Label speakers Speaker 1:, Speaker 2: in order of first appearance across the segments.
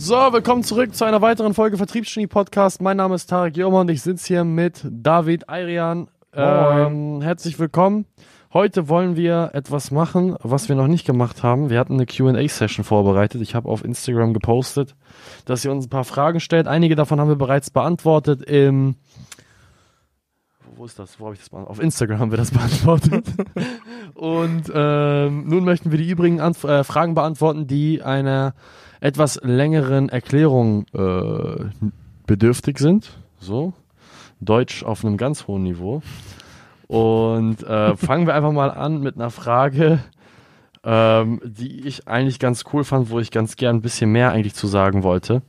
Speaker 1: So, willkommen zurück zu einer weiteren Folge Vertriebsgenie Podcast. Mein Name ist Tarek Joma und ich sitze hier mit David Ayrian. Ähm, herzlich willkommen. Heute wollen wir etwas machen, was wir noch nicht gemacht haben. Wir hatten eine Q&A-Session vorbereitet. Ich habe auf Instagram gepostet, dass ihr uns ein paar Fragen stellt. Einige davon haben wir bereits beantwortet im wo ist das? Wo habe ich das beantwortet? Auf Instagram haben wir das beantwortet. Und ähm, nun möchten wir die übrigen Anf äh, Fragen beantworten, die einer etwas längeren Erklärung äh, bedürftig sind. So. Deutsch auf einem ganz hohen Niveau. Und äh, fangen wir einfach mal an mit einer Frage, ähm, die ich eigentlich ganz cool fand, wo ich ganz gern ein bisschen mehr eigentlich zu sagen wollte.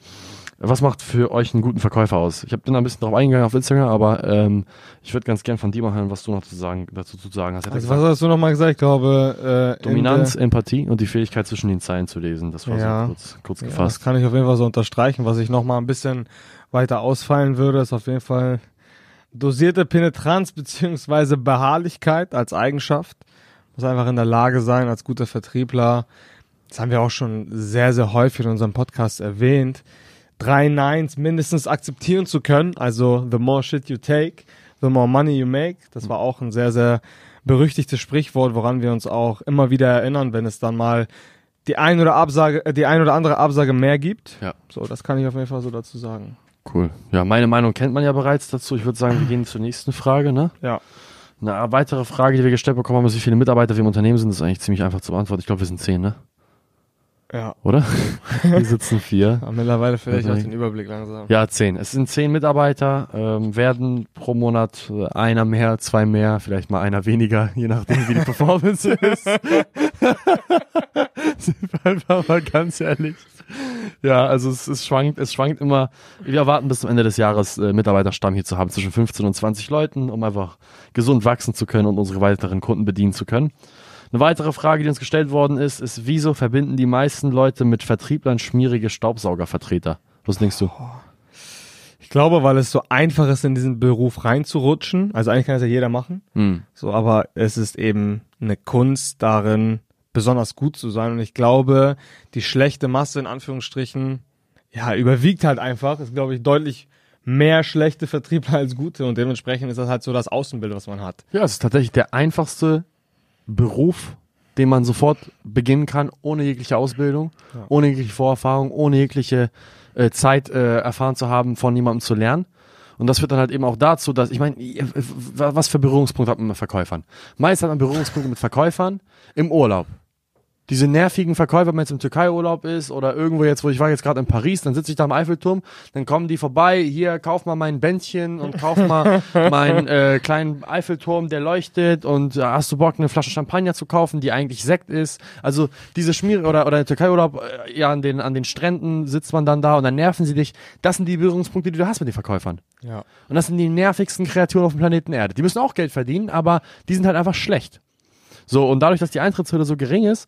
Speaker 1: Was macht für euch einen guten Verkäufer aus? Ich habe dann ein bisschen darauf eingegangen auf Instagram, aber ähm, ich würde ganz gern von dir mal hören, was du noch zu sagen, dazu zu sagen hast.
Speaker 2: Also was hast du nochmal gesagt? Ich glaube
Speaker 1: äh, Dominanz, Empathie und die Fähigkeit zwischen den Zeilen zu lesen. Das war ja, so kurz, kurz gefasst. Ja, das
Speaker 2: kann ich auf jeden Fall so unterstreichen. Was ich nochmal ein bisschen weiter ausfallen würde, ist auf jeden Fall dosierte Penetranz beziehungsweise Beharrlichkeit als Eigenschaft. Muss einfach in der Lage sein, als guter Vertriebler, das haben wir auch schon sehr, sehr häufig in unserem Podcast erwähnt, drei Nines mindestens akzeptieren zu können. Also the more shit you take, the more money you make. Das war auch ein sehr, sehr berüchtigtes Sprichwort, woran wir uns auch immer wieder erinnern, wenn es dann mal die ein oder Absage, äh, die ein oder andere Absage mehr gibt. Ja. So, das kann ich auf jeden Fall so dazu sagen.
Speaker 1: Cool. Ja, meine Meinung kennt man ja bereits dazu. Ich würde sagen, wir gehen zur nächsten Frage, ne?
Speaker 2: Ja.
Speaker 1: Eine weitere Frage, die wir gestellt bekommen haben, ist, wie viele Mitarbeiter wir im Unternehmen sind, ist eigentlich ziemlich einfach zu beantworten. Ich glaube, wir sind zehn, ne?
Speaker 2: Ja.
Speaker 1: Oder? Wir sitzen vier.
Speaker 2: Aber mittlerweile vielleicht auch den Überblick langsam.
Speaker 1: Ja, zehn. Es sind zehn Mitarbeiter, ähm, werden pro Monat äh, einer mehr, zwei mehr, vielleicht mal einer weniger, je nachdem, wie die Performance ist. sind wir einfach mal ganz ehrlich. Ja, also es, es schwankt, es schwankt immer. Wir erwarten bis zum Ende des Jahres äh, Mitarbeiterstamm hier zu haben, zwischen 15 und 20 Leuten, um einfach gesund wachsen zu können und unsere weiteren Kunden bedienen zu können. Eine weitere Frage, die uns gestellt worden ist, ist, wieso verbinden die meisten Leute mit Vertrieblern schmierige Staubsaugervertreter? Was denkst du?
Speaker 2: Ich glaube, weil es so einfach ist, in diesen Beruf reinzurutschen. Also eigentlich kann es ja jeder machen. Mhm. So, aber es ist eben eine Kunst darin, besonders gut zu sein. Und ich glaube, die schlechte Masse in Anführungsstrichen, ja, überwiegt halt einfach. Ist, glaube ich, deutlich mehr schlechte Vertriebler als gute. Und dementsprechend ist das halt so das Außenbild, was man hat.
Speaker 1: Ja, es ist tatsächlich der einfachste Beruf, den man sofort beginnen kann, ohne jegliche Ausbildung, ja. ohne jegliche Vorerfahrung, ohne jegliche äh, Zeit äh, erfahren zu haben, von jemandem zu lernen. Und das führt dann halt eben auch dazu, dass, ich meine, was für Berührungspunkte hat man mit Verkäufern? Meist hat man Berührungspunkte mit Verkäufern im Urlaub diese nervigen Verkäufer, wenn man jetzt im Türkei-Urlaub ist oder irgendwo jetzt, wo ich war jetzt gerade in Paris, dann sitze ich da am Eiffelturm, dann kommen die vorbei, hier, kauf mal mein Bändchen und kauf mal meinen äh, kleinen Eiffelturm, der leuchtet und äh, hast du Bock, eine Flasche Champagner zu kaufen, die eigentlich Sekt ist. Also diese Schmier oder, oder Türkei-Urlaub, äh, ja, an den, an den Stränden sitzt man dann da und dann nerven sie dich. Das sind die Berührungspunkte, die du hast mit den Verkäufern.
Speaker 2: Ja.
Speaker 1: Und das sind die nervigsten Kreaturen auf dem Planeten Erde. Die müssen auch Geld verdienen, aber die sind halt einfach schlecht. So, und dadurch, dass die Eintrittshürde so gering ist,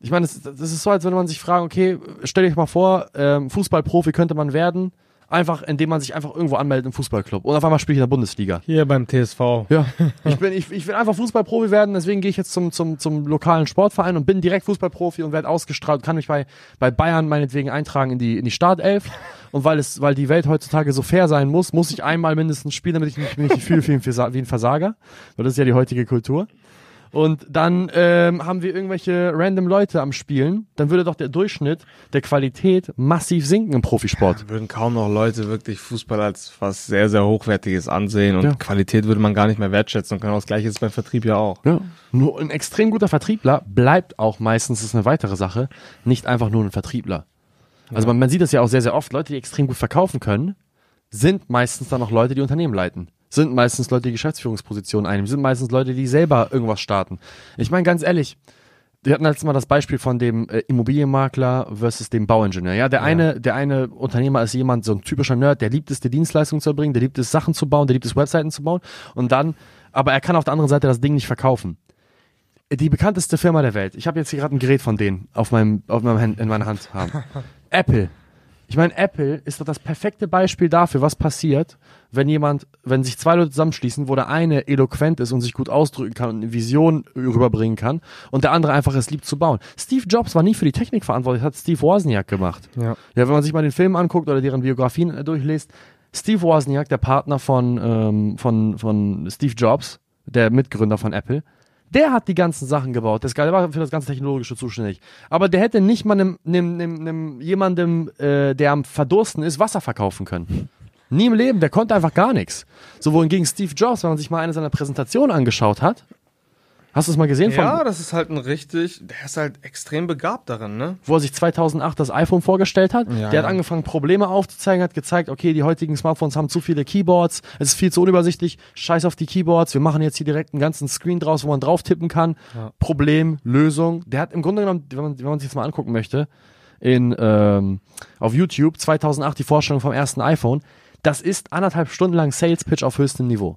Speaker 1: ich meine, das, das, ist so, als würde man sich fragen, okay, stell dich mal vor, ähm, Fußballprofi könnte man werden, einfach indem man sich einfach irgendwo anmeldet im Fußballclub und auf einmal spiele ich in der Bundesliga.
Speaker 2: Hier beim TSV.
Speaker 1: Ja, ich bin, ich, ich will einfach Fußballprofi werden, deswegen gehe ich jetzt zum, zum, zum lokalen Sportverein und bin direkt Fußballprofi und werde ausgestrahlt, kann mich bei, bei Bayern meinetwegen eintragen in die, in die Startelf. Und weil es, weil die Welt heutzutage so fair sein muss, muss ich einmal mindestens spielen, damit ich mich nicht fühle wie ein Versager. Weil das ist ja die heutige Kultur. Und dann ähm, haben wir irgendwelche random Leute am Spielen, dann würde doch der Durchschnitt der Qualität massiv sinken im Profisport.
Speaker 2: Ja, würden kaum noch Leute wirklich Fußball als was sehr, sehr Hochwertiges ansehen und ja. Qualität würde man gar nicht mehr wertschätzen und genau das gleiche ist beim Vertrieb ja auch.
Speaker 1: Ja. Nur ein extrem guter Vertriebler bleibt auch meistens, das ist eine weitere Sache, nicht einfach nur ein Vertriebler. Also man, man sieht das ja auch sehr, sehr oft, Leute, die extrem gut verkaufen können, sind meistens dann auch Leute, die Unternehmen leiten sind meistens Leute, die Geschäftsführungspositionen einnehmen, sind meistens Leute, die selber irgendwas starten. Ich meine, ganz ehrlich, wir hatten letztes Mal das Beispiel von dem äh, Immobilienmakler versus dem Bauingenieur. Ja, der ja. eine, der eine Unternehmer ist jemand, so ein typischer Nerd, der liebt es, die Dienstleistung zu erbringen, der liebt es, Sachen zu bauen, der liebt es, Webseiten zu bauen. Und dann, aber er kann auf der anderen Seite das Ding nicht verkaufen. Die bekannteste Firma der Welt. Ich habe jetzt hier gerade ein Gerät von denen auf meinem, auf meinem Hand, in meiner Hand haben. Apple Ich meine, Apple ist doch das perfekte Beispiel dafür, was passiert, wenn jemand, wenn sich zwei Leute zusammenschließen, wo der eine eloquent ist und sich gut ausdrücken kann und eine Vision rüberbringen kann und der andere einfach es liebt zu bauen. Steve Jobs war nie für die Technik verantwortlich, hat Steve Wozniak gemacht.
Speaker 2: Ja.
Speaker 1: Ja, wenn man sich mal den Film anguckt oder deren Biografien äh, durchliest, Steve Wozniak, der Partner von, ähm, von, von Steve Jobs, der Mitgründer von Apple, der hat die ganzen Sachen gebaut. Der war für das ganze Technologische zuständig. Aber der hätte nicht mal nem, nem, nem, nem, jemandem, äh, der am Verdursten ist, Wasser verkaufen können. Nie im Leben, der konnte einfach gar nichts. So wohingegen Steve Jobs, wenn man sich mal eine seiner Präsentationen angeschaut hat, hast du es mal gesehen,
Speaker 2: Ja,
Speaker 1: von,
Speaker 2: das ist halt ein richtig, der ist halt extrem begabt darin, ne?
Speaker 1: wo er sich 2008 das iPhone vorgestellt hat?
Speaker 2: Ja,
Speaker 1: der hat
Speaker 2: ja.
Speaker 1: angefangen, Probleme aufzuzeigen, hat gezeigt, okay, die heutigen Smartphones haben zu viele Keyboards, es ist viel zu unübersichtlich, scheiß auf die Keyboards, wir machen jetzt hier direkt einen ganzen Screen draus, wo man drauf tippen kann.
Speaker 2: Ja.
Speaker 1: Problem, Lösung. Der hat im Grunde genommen, wenn man, wenn man sich das mal angucken möchte, in, ähm, auf YouTube 2008 die Vorstellung vom ersten iPhone, das ist anderthalb Stunden lang Sales Pitch auf höchstem Niveau.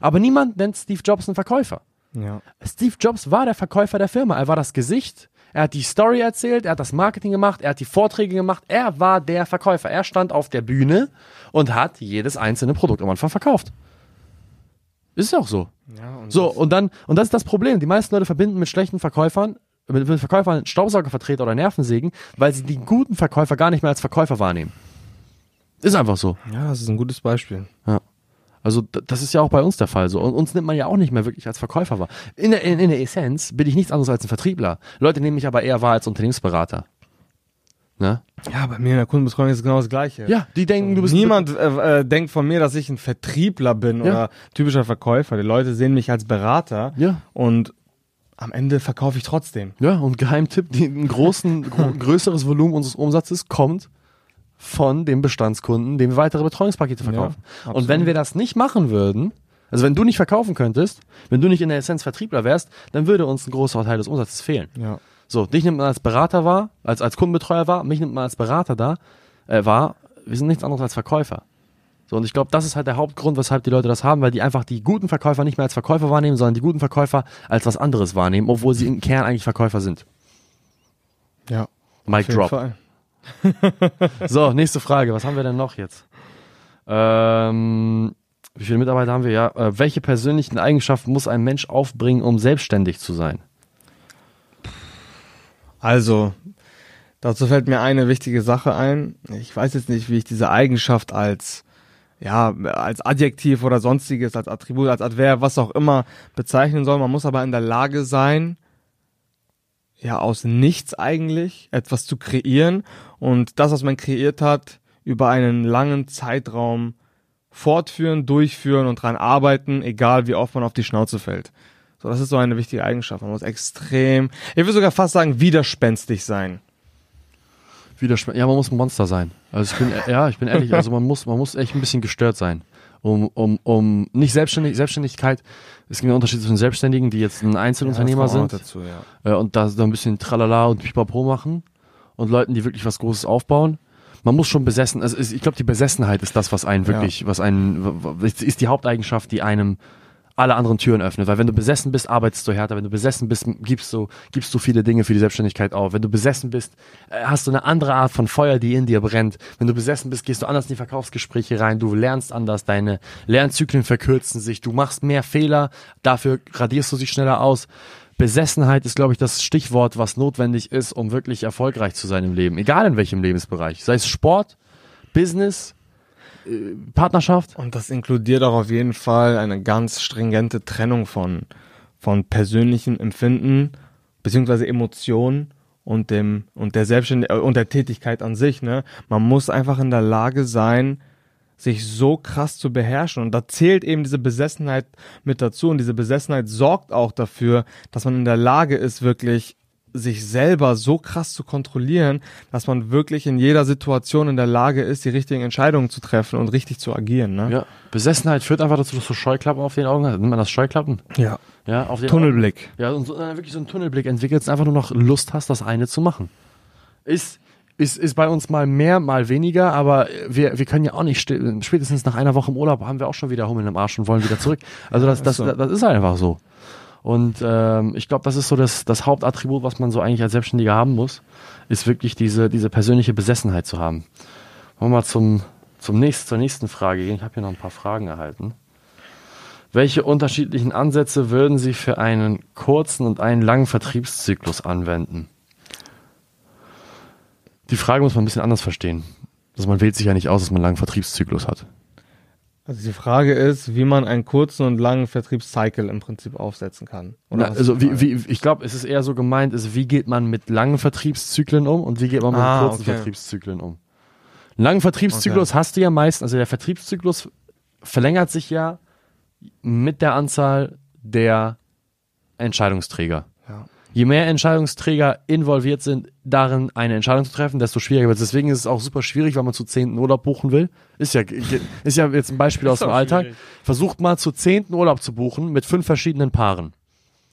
Speaker 1: Aber niemand nennt Steve Jobs einen Verkäufer.
Speaker 2: Ja.
Speaker 1: Steve Jobs war der Verkäufer der Firma. Er war das Gesicht. Er hat die Story erzählt, er hat das Marketing gemacht, er hat die Vorträge gemacht. Er war der Verkäufer. Er stand auf der Bühne und hat jedes einzelne Produkt am Anfang verkauft. Ist ja auch so.
Speaker 2: Ja, und
Speaker 1: So,
Speaker 2: das-
Speaker 1: und dann, und das ist das Problem. Die meisten Leute verbinden mit schlechten Verkäufern, mit, mit Verkäufern Staubsaugervertreter oder Nervensägen, weil sie die guten Verkäufer gar nicht mehr als Verkäufer wahrnehmen. Ist einfach so.
Speaker 2: ja, das ist ein gutes Beispiel.
Speaker 1: Ja. Also das ist ja auch bei uns der Fall so. Und uns nimmt man ja auch nicht mehr wirklich als Verkäufer wahr. In der, in, in der Essenz bin ich nichts anderes als ein Vertriebler. Leute nehmen mich aber eher wahr als Unternehmensberater. Ne?
Speaker 2: Ja, bei mir in der Kundenbetreuung ist es genau das Gleiche.
Speaker 1: Ja, die denken, du bist
Speaker 2: Niemand äh, äh, denkt von mir, dass ich ein Vertriebler bin
Speaker 1: Ja.
Speaker 2: oder typischer Verkäufer. Die Leute sehen mich als Berater
Speaker 1: Ja.
Speaker 2: und am Ende verkaufe ich trotzdem.
Speaker 1: Ja, und Geheimtipp, die, ein großen, gro größeres Volumen unseres Umsatzes kommt von dem Bestandskunden, dem wir weitere Betreuungspakete verkaufen.
Speaker 2: Ja,
Speaker 1: und wenn wir das nicht machen würden, also wenn du nicht verkaufen könntest, wenn du nicht in der Essenz Vertriebler wärst, dann würde uns ein großer Teil des Umsatzes fehlen.
Speaker 2: Ja.
Speaker 1: So, dich nimmt man als Berater wahr, als, als Kundenbetreuer wahr, mich nimmt man als Berater da, äh, wahr. Wir sind nichts anderes als Verkäufer. So, und ich glaube, das ist halt der Hauptgrund, weshalb die Leute das haben, weil die einfach die guten Verkäufer nicht mehr als Verkäufer wahrnehmen, sondern die guten Verkäufer als was anderes wahrnehmen, obwohl sie im Kern eigentlich Verkäufer sind.
Speaker 2: Ja.
Speaker 1: Mic drop.
Speaker 2: Fall.
Speaker 1: So, nächste Frage. Was haben wir denn noch jetzt? Ähm, wie viele Mitarbeiter haben wir? Ja, äh, welche persönlichen Eigenschaften muss ein Mensch aufbringen, um selbstständig zu sein?
Speaker 2: Also, dazu fällt mir eine wichtige Sache ein. Ich weiß jetzt nicht, wie ich diese Eigenschaft als ja, als Adjektiv oder sonstiges, als Attribut, als Adverb, was auch immer bezeichnen soll. Man muss aber in der Lage sein, ja, aus nichts eigentlich etwas zu kreieren und das, was man kreiert hat, über einen langen Zeitraum fortführen, durchführen und dran arbeiten, egal wie oft man auf die Schnauze fällt. So, das ist so eine wichtige Eigenschaft. Man muss extrem, ich würde sogar fast sagen, widerspenstig sein.
Speaker 1: Widersp ja, man muss ein Monster sein. Also ich bin, ja, ich bin ehrlich, also man muss, man muss echt ein bisschen gestört sein. Um, um, um, nicht selbstständig, Selbstständigkeit, es gibt einen Unterschied zwischen Selbstständigen, die jetzt ein Einzelunternehmer
Speaker 2: auch
Speaker 1: sind,
Speaker 2: Dazu, ja.
Speaker 1: äh, und da so ein bisschen Tralala und Pipapo machen und Leuten, die wirklich was Großes aufbauen. Man muss schon besessen, also ich glaube, die Besessenheit ist das, was einen wirklich, was einen, ist die Haupteigenschaft, die einem alle anderen Türen öffnet. Weil wenn du besessen bist, arbeitest du härter. Wenn du besessen bist, gibst du, gibst du viele Dinge für die Selbstständigkeit auf. Wenn du besessen bist, äh, hast du eine andere Art von Feuer, die in dir brennt. Wenn du besessen bist, gehst du anders in die Verkaufsgespräche rein. Du lernst anders. Deine Lernzyklen verkürzen sich. Du machst mehr Fehler. Dafür radierst du sie schneller aus. Besessenheit ist, glaube ich, das Stichwort, was notwendig ist, um wirklich erfolgreich zu sein im Leben. Egal in welchem Lebensbereich. Sei es Sport, Business, äh, Partnerschaft.
Speaker 2: Und das inkludiert auch auf jeden Fall eine ganz stringente Trennung von, von persönlichem Empfinden beziehungsweise Emotionen und dem und der Selbstständ äh, und der Tätigkeit an sich. Ne, man muss einfach in der Lage sein, sich so krass zu beherrschen. Und da zählt eben diese Besessenheit mit dazu. Und diese Besessenheit sorgt auch dafür, dass man in der Lage ist, wirklich sich selber so krass zu kontrollieren, dass man wirklich in jeder Situation in der Lage ist, die richtigen Entscheidungen zu treffen und richtig zu agieren. Ne?
Speaker 1: Ja. Besessenheit führt einfach dazu, dass du Scheuklappen auf den Augen hast. Nennt man das Scheuklappen?
Speaker 2: Ja.
Speaker 1: Ja, auf den
Speaker 2: Tunnelblick.
Speaker 1: Ja, und so, äh, wirklich so einen Tunnelblick entwickelst einfach nur noch Lust hast, das eine zu machen. Ist, ist, ist bei uns mal mehr, mal weniger, aber wir, wir können ja auch nicht, spätestens nach einer Woche im Urlaub haben wir auch schon wieder Hummeln im Arsch und wollen wieder zurück. Also das, das, das, das ist einfach so. Und ähm, ich glaube, das ist so das, das Hauptattribut, was man so eigentlich als Selbstständiger haben muss, ist wirklich diese, diese persönliche Besessenheit zu haben. Wollen wir mal zum, zum nächsten, zur nächsten Frage gehen. Ich habe hier noch ein paar Fragen erhalten. Welche unterschiedlichen Ansätze würden Sie für einen kurzen und einen langen Vertriebszyklus anwenden? Die Frage muss man ein bisschen anders verstehen. Also man wählt sich ja nicht aus, dass man einen langen Vertriebszyklus hat.
Speaker 2: Also die Frage ist, wie man einen kurzen und langen Vertriebscycle im Prinzip aufsetzen kann.
Speaker 1: Na, also wie, wie, ich glaube, es ist eher so gemeint, ist, wie geht man mit langen Vertriebszyklen um und wie geht man mit
Speaker 2: Ah,
Speaker 1: kurzen
Speaker 2: okay.
Speaker 1: Vertriebszyklen um. Einen langen Vertriebszyklus
Speaker 2: Okay.
Speaker 1: hast du ja meistens, also der Vertriebszyklus verlängert sich ja mit der Anzahl der Entscheidungsträger.
Speaker 2: Ja.
Speaker 1: Je mehr Entscheidungsträger involviert sind, darin eine Entscheidung zu treffen, desto schwieriger wird es. Deswegen ist es auch super schwierig, wenn man zu zehnten Urlaub buchen will. Ist ja, ist ja jetzt ein Beispiel aus dem Alltag.
Speaker 2: schwierig.
Speaker 1: Versucht mal zu zehnten Urlaub zu buchen mit fünf verschiedenen Paaren.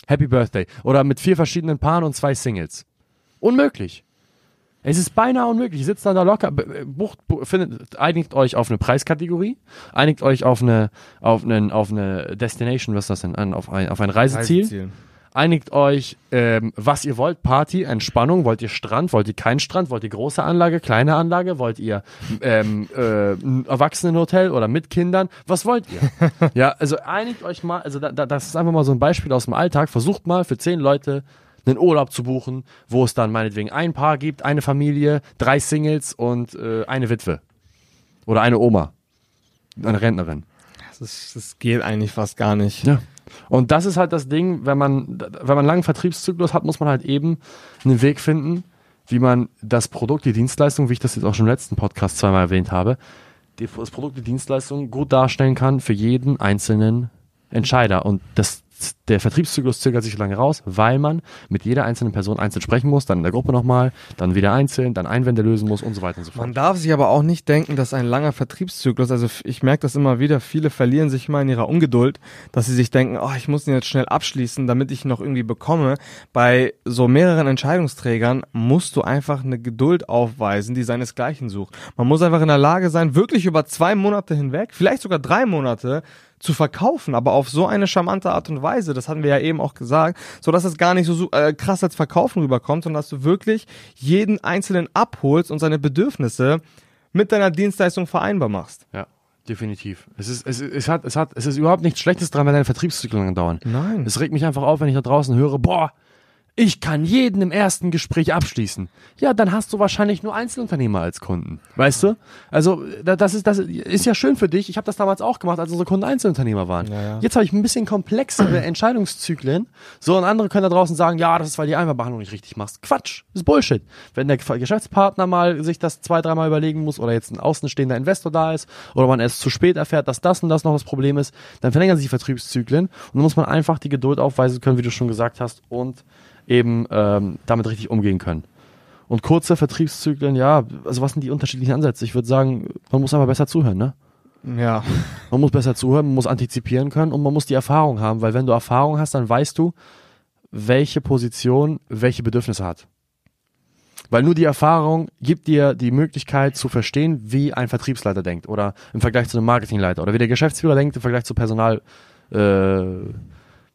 Speaker 1: Happy Birthday. Oder mit vier verschiedenen Paaren und zwei Singles. Unmöglich. Es ist beinahe unmöglich. Ihr sitzt dann da locker, b- bucht, bu- findet, einigt euch auf eine Preiskategorie, einigt euch auf eine, auf einen, auf eine Destination, was ist das denn, An- auf ein, auf ein Reiseziel,
Speaker 2: Reiseziel.
Speaker 1: Einigt euch, ähm, was ihr wollt, Party, Entspannung, wollt ihr Strand, wollt ihr keinen Strand, wollt ihr große Anlage, kleine Anlage, wollt ihr ähm, äh, ein Erwachsenenhotel oder mit Kindern, was wollt ihr? ja, also einigt euch mal, also da, da, das ist einfach mal so ein Beispiel aus dem Alltag, versucht mal für zehn Leute einen Urlaub zu buchen, wo es dann meinetwegen ein Paar gibt, eine Familie, drei Singles und äh, eine Witwe. Oder eine Oma. Eine Rentnerin.
Speaker 2: Das, ist, das geht eigentlich fast gar nicht.
Speaker 1: Ja. Und das ist halt das Ding, wenn man, wenn man einen langen Vertriebszyklus hat, muss man halt eben einen Weg finden, wie man das Produkt, die Dienstleistung, wie ich das jetzt auch schon im letzten Podcast zweimal erwähnt habe, das Produkt, die Dienstleistung gut darstellen kann für jeden einzelnen Entscheider. Und das, der Vertriebszyklus zögert sich lange raus, weil man mit jeder einzelnen Person einzeln sprechen muss, dann in der Gruppe nochmal, dann wieder einzeln, dann Einwände lösen muss und so weiter und so fort.
Speaker 2: Man darf sich aber auch nicht denken, dass ein langer Vertriebszyklus, also ich merke das immer wieder, viele verlieren sich mal in ihrer Ungeduld, dass sie sich denken, oh, ich muss ihn jetzt schnell abschließen, damit ich ihn noch irgendwie bekomme. Bei so mehreren Entscheidungsträgern musst du einfach eine Geduld aufweisen, die seinesgleichen sucht. Man muss einfach in der Lage sein, wirklich über zwei Monate hinweg, vielleicht sogar drei Monate, zu verkaufen, aber auf so eine charmante Art und Weise, das hatten wir ja eben auch gesagt, so dass es gar nicht so äh, krass als Verkaufen rüberkommt, sondern dass du wirklich jeden Einzelnen abholst und seine Bedürfnisse mit deiner Dienstleistung vereinbar machst.
Speaker 1: Ja, definitiv. Es ist, es, ist- es hat, es hat, es ist überhaupt nichts Schlechtes dran, wenn deine Vertriebszyklen dauern.
Speaker 2: Nein.
Speaker 1: Es regt mich einfach auf, wenn ich da draußen höre, boah, ich kann jeden im ersten Gespräch abschließen. Ja, dann hast du wahrscheinlich nur Einzelunternehmer als Kunden. Weißt du? Also, da- das ist, das ist ja schön für dich. Ich habe das damals auch gemacht, als unsere Kunden Einzelunternehmer waren.
Speaker 2: Ja, ja.
Speaker 1: Jetzt habe ich ein bisschen komplexere Entscheidungszyklen. So, und andere können da draußen sagen, ja, das ist, weil die Einmalbehandlung nicht richtig machst. Quatsch. Ist Bullshit. Wenn der Geschäftspartner mal sich das zwei, dreimal überlegen muss oder jetzt ein außenstehender Investor da ist oder man erst zu spät erfährt, dass das und das noch das Problem ist, dann verlängern sich die Vertriebszyklen und dann muss man einfach die Geduld aufweisen können, wie du schon gesagt hast, und eben ähm, damit richtig umgehen können. Und kurze Vertriebszyklen, ja, also was sind die unterschiedlichen Ansätze? Ich würde sagen, man muss einfach besser zuhören, ne?
Speaker 2: Ja.
Speaker 1: Man muss besser zuhören, man muss antizipieren können und man muss die Erfahrung haben, weil wenn du Erfahrung hast, dann weißt du, welche Position welche Bedürfnisse hat. Weil nur die Erfahrung gibt dir die Möglichkeit zu verstehen, wie ein Vertriebsleiter denkt oder im Vergleich zu einem Marketingleiter oder wie der Geschäftsführer denkt im Vergleich zu Personal, äh,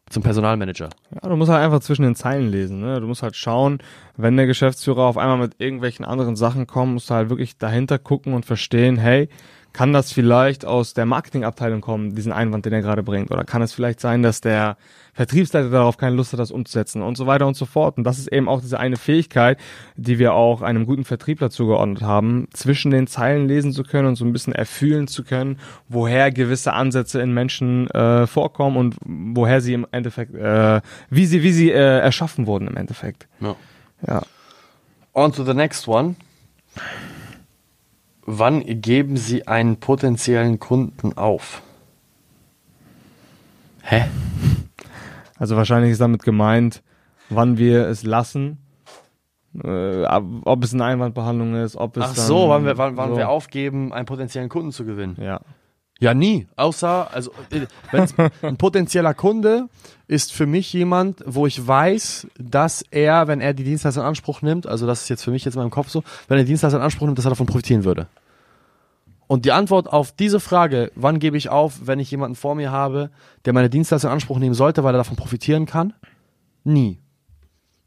Speaker 1: zum Personalmanager.
Speaker 2: Ja, du musst halt einfach zwischen den Zeilen lesen. Ne? Du musst halt schauen, wenn der Geschäftsführer auf einmal mit irgendwelchen anderen Sachen kommt, musst du halt wirklich dahinter gucken und verstehen, hey, kann das vielleicht aus der Marketingabteilung kommen, diesen Einwand, den er gerade bringt? Oder kann es vielleicht sein, dass der Vertriebsleiter darauf keine Lust hat, das umzusetzen und so weiter und so fort? Und das ist eben auch diese eine Fähigkeit, die wir auch einem guten Vertriebler zugeordnet haben, zwischen den Zeilen lesen zu können und so ein bisschen erfühlen zu können, woher gewisse Ansätze in Menschen äh, vorkommen und woher sie im Endeffekt, äh, wie sie, wie sie äh, erschaffen wurden im Endeffekt.
Speaker 1: Ja.
Speaker 2: Ja.
Speaker 1: On to the next one. Wann geben Sie einen potenziellen Kunden auf? Hä?
Speaker 2: Also wahrscheinlich ist damit gemeint, wann wir es lassen, äh, ob es eine Einwandbehandlung ist, ob es
Speaker 1: Ach
Speaker 2: dann,
Speaker 1: so, wann wir, wann, wann
Speaker 2: so.
Speaker 1: wir aufgeben, einen potenziellen Kunden zu gewinnen.
Speaker 2: Ja.
Speaker 1: Ja, nie. Außer, also, äh, ein potenzieller Kunde ist für mich jemand, wo ich weiß, dass er, wenn er die Dienstleistung in Anspruch nimmt, also das ist jetzt für mich jetzt in meinem Kopf so, wenn er die Dienstleistung in Anspruch nimmt, dass er davon profitieren würde. Und die Antwort auf diese Frage, wann gebe ich auf, wenn ich jemanden vor mir habe, der meine Dienstleistung in Anspruch nehmen sollte, weil er davon profitieren kann? Nie.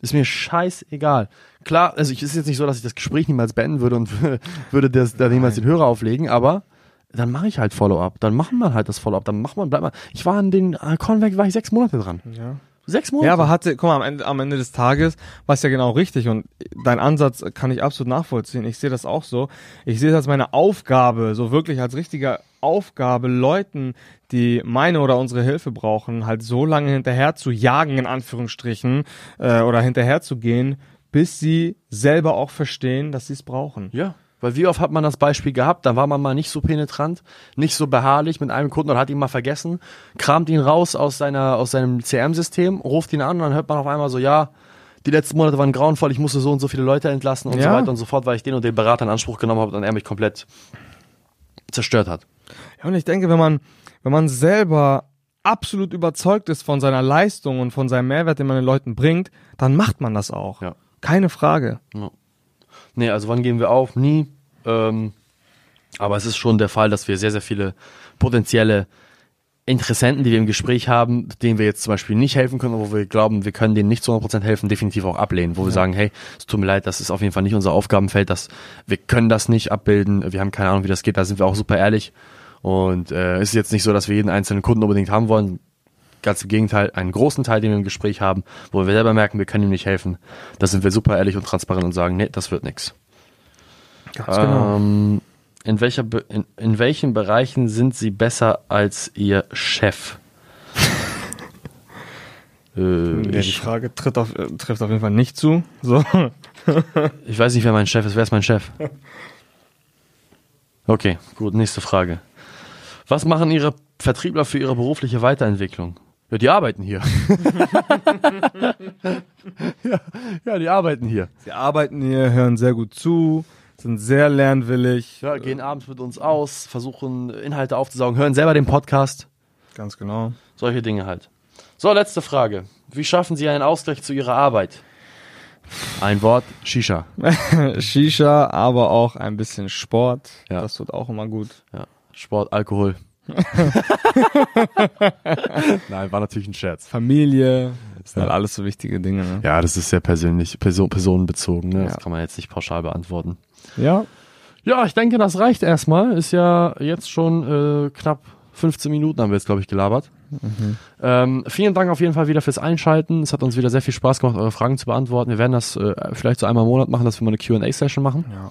Speaker 1: Ist mir scheißegal. Klar, also ich ist jetzt nicht so, dass ich das Gespräch niemals beenden würde und würde das, da niemals den Hörer auflegen, aber dann mache ich halt Follow-up. Dann machen wir halt das Follow-up. Dann macht man, bleibt mal. Ich war an den äh, Convec, war ich sechs Monate dran.
Speaker 2: Ja.
Speaker 1: Sechs Monate.
Speaker 2: Ja, aber hatte, guck mal, am Ende, am Ende des Tages war es ja genau richtig und dein Ansatz kann ich absolut nachvollziehen. Ich sehe das auch so. Ich sehe es als meine Aufgabe, so wirklich als richtige Aufgabe, Leuten, die meine oder unsere Hilfe brauchen, halt so lange hinterher zu jagen, in Anführungsstrichen, äh, oder hinterher zu gehen, bis sie selber auch verstehen, dass sie es brauchen.
Speaker 1: Ja. Weil wie oft hat man das Beispiel gehabt, da war man mal nicht so penetrant, nicht so beharrlich mit einem Kunden oder hat ihn mal vergessen, kramt ihn raus aus seiner, aus seinem CM-System, ruft ihn an und dann hört man auf einmal so, ja, die letzten Monate waren grauenvoll, ich musste so und so viele Leute entlassen und
Speaker 2: Ja.
Speaker 1: so weiter und so fort, weil ich den und den Berater in Anspruch genommen habe und er mich komplett zerstört hat.
Speaker 2: Ja, und ich denke, wenn man, wenn man selber absolut überzeugt ist von seiner Leistung und von seinem Mehrwert, den man den Leuten bringt, dann macht man das auch.
Speaker 1: Ja.
Speaker 2: Keine Frage.
Speaker 1: Nee, also wann geben wir auf? Nie. Ähm, aber es ist schon der Fall, dass wir sehr, sehr viele potenzielle Interessenten, die wir im Gespräch haben, denen wir jetzt zum Beispiel nicht helfen können, wo wir glauben, wir können denen nicht zu 100% helfen, definitiv auch ablehnen, wo wir sagen, hey, es tut mir leid, das ist auf jeden Fall nicht unser Aufgabenfeld, das, wir können das nicht abbilden, wir haben keine Ahnung, wie das geht, da sind wir auch super ehrlich und äh, es ist jetzt nicht so, dass wir jeden einzelnen Kunden unbedingt haben wollen, ganz im Gegenteil, einen großen Teil, den wir im Gespräch haben, wo wir selber merken, wir können ihm nicht helfen, da sind wir super ehrlich und transparent und sagen, nee, das wird nix.
Speaker 2: Ganz genau.
Speaker 1: Ähm, in, welcher in, in welchen Bereichen sind Sie besser als Ihr Chef? äh,
Speaker 2: Ja, die Frage tritt auf, äh, trifft auf jeden Fall nicht zu. So.
Speaker 1: ich weiß nicht, wer mein Chef ist. Wer ist mein Chef? Okay, gut, nächste Frage. Was machen Ihre Vertriebler für Ihre berufliche Weiterentwicklung? Ja, die arbeiten hier. ja, ja, die arbeiten hier.
Speaker 2: Sie arbeiten hier, hören sehr gut zu, sind sehr lernwillig.
Speaker 1: Ja, gehen abends mit uns aus, versuchen Inhalte aufzusaugen, hören selber den Podcast.
Speaker 2: Ganz genau.
Speaker 1: Solche Dinge halt. So, letzte Frage. Wie schaffen Sie einen Ausgleich zu Ihrer Arbeit? Ein Wort, Shisha.
Speaker 2: Shisha, aber auch ein bisschen Sport.
Speaker 1: Ja.
Speaker 2: Das tut auch immer gut.
Speaker 1: Ja. Sport, Alkohol. Nein, war natürlich ein Scherz.
Speaker 2: Familie, das sind
Speaker 1: Ja.
Speaker 2: halt alles so wichtige Dinge. Ne?
Speaker 1: Ja, das ist sehr persönlich, person, personenbezogen. Ne? Das
Speaker 2: Ja.
Speaker 1: kann man jetzt nicht pauschal beantworten.
Speaker 2: Ja.
Speaker 1: Ja, ich denke, das reicht erstmal. Ist ja jetzt schon äh, knapp 15 Minuten haben wir jetzt, glaube ich, gelabert. Ähm, vielen Dank auf jeden Fall wieder fürs Einschalten. Es hat uns wieder sehr viel Spaß gemacht, eure Fragen zu beantworten. Wir werden das äh, vielleicht so einmal im Monat machen, dass wir mal eine Q&A-Session machen.
Speaker 2: ja.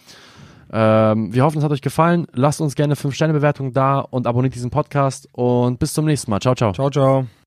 Speaker 1: Ähm, wir hoffen, es hat euch gefallen. Lasst uns gerne 5-Sterne-Bewertungen da und abonniert diesen Podcast. Und bis zum nächsten Mal. Ciao, ciao.
Speaker 2: Ciao, ciao.